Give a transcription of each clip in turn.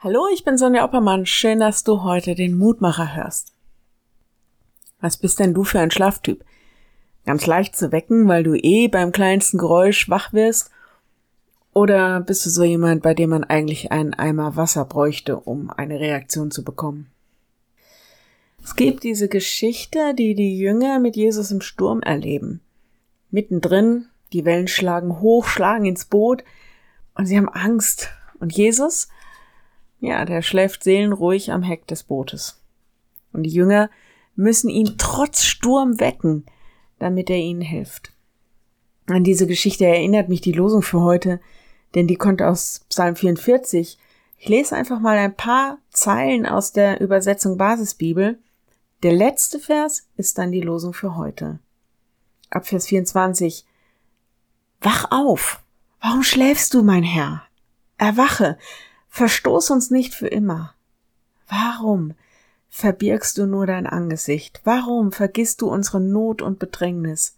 Hallo, ich bin Sonja Oppermann. Schön, dass du heute den Mutmacher hörst. Was bist denn du für ein Schlaftyp? Ganz leicht zu wecken, weil du eh beim kleinsten Geräusch wach wirst? Oder bist du so jemand, bei dem man eigentlich einen Eimer Wasser bräuchte, um eine Reaktion zu bekommen? Es gibt diese Geschichte, die die Jünger mit Jesus im Sturm erleben. Mittendrin, die Wellen schlagen hoch, schlagen ins Boot und sie haben Angst. Und Jesus, ja, der schläft seelenruhig am Heck des Bootes. Und die Jünger müssen ihn trotz Sturm wecken, damit er ihnen hilft. An diese Geschichte erinnert mich die Losung für heute, denn die kommt aus Psalm 44. Ich lese einfach mal ein paar Zeilen aus der Übersetzung Basisbibel. Der letzte Vers ist dann die Losung für heute. Ab Vers 24. Wach auf! Warum schläfst du, mein Herr? Erwache! Verstoß uns nicht für immer. Warum verbirgst du nur dein Angesicht? Warum vergisst du unsere Not und Bedrängnis?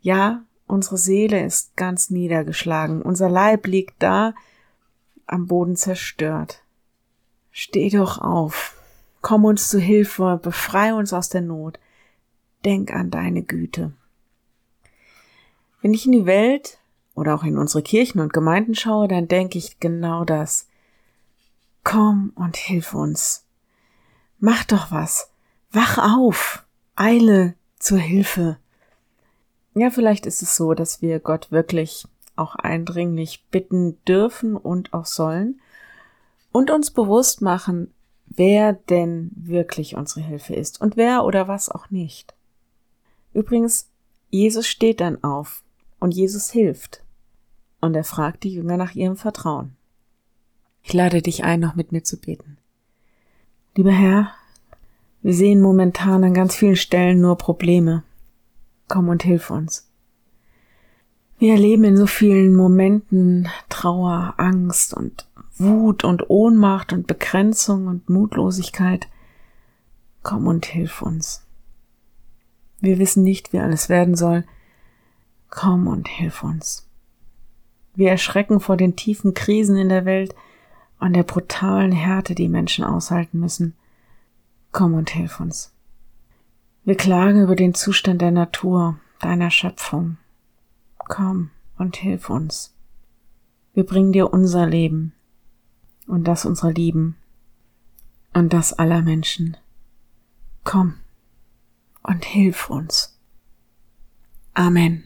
Ja, unsere Seele ist ganz niedergeschlagen, unser Leib liegt da, am Boden zerstört. Steh doch auf, komm uns zu Hilfe, befrei uns aus der Not, denk an deine Güte. Wenn ich in die Welt oder auch in unsere Kirchen und Gemeinden schaue, dann denke ich genau das. Komm und hilf uns. Mach doch was. Wach auf. Eile zur Hilfe. Ja, vielleicht ist es so, dass wir Gott wirklich auch eindringlich bitten dürfen und auch sollen und uns bewusst machen, wer denn wirklich unsere Hilfe ist und wer oder was auch nicht. Übrigens, Jesus steht dann auf und Jesus hilft und er fragt die Jünger nach ihrem Vertrauen. Ich lade dich ein, noch mit mir zu beten. Lieber Herr, wir sehen momentan an ganz vielen Stellen nur Probleme. Komm und hilf uns. Wir erleben in so vielen Momenten Trauer, Angst und Wut und Ohnmacht und Begrenzung und Mutlosigkeit. Komm und hilf uns. Wir wissen nicht, wie alles werden soll. Komm und hilf uns. Wir erschrecken vor den tiefen Krisen in der Welt und der brutalen Härte, die Menschen aushalten müssen. Komm und hilf uns. Wir klagen über den Zustand der Natur, deiner Schöpfung. Komm und hilf uns. Wir bringen dir unser Leben und das unserer Lieben und das aller Menschen. Komm und hilf uns. Amen.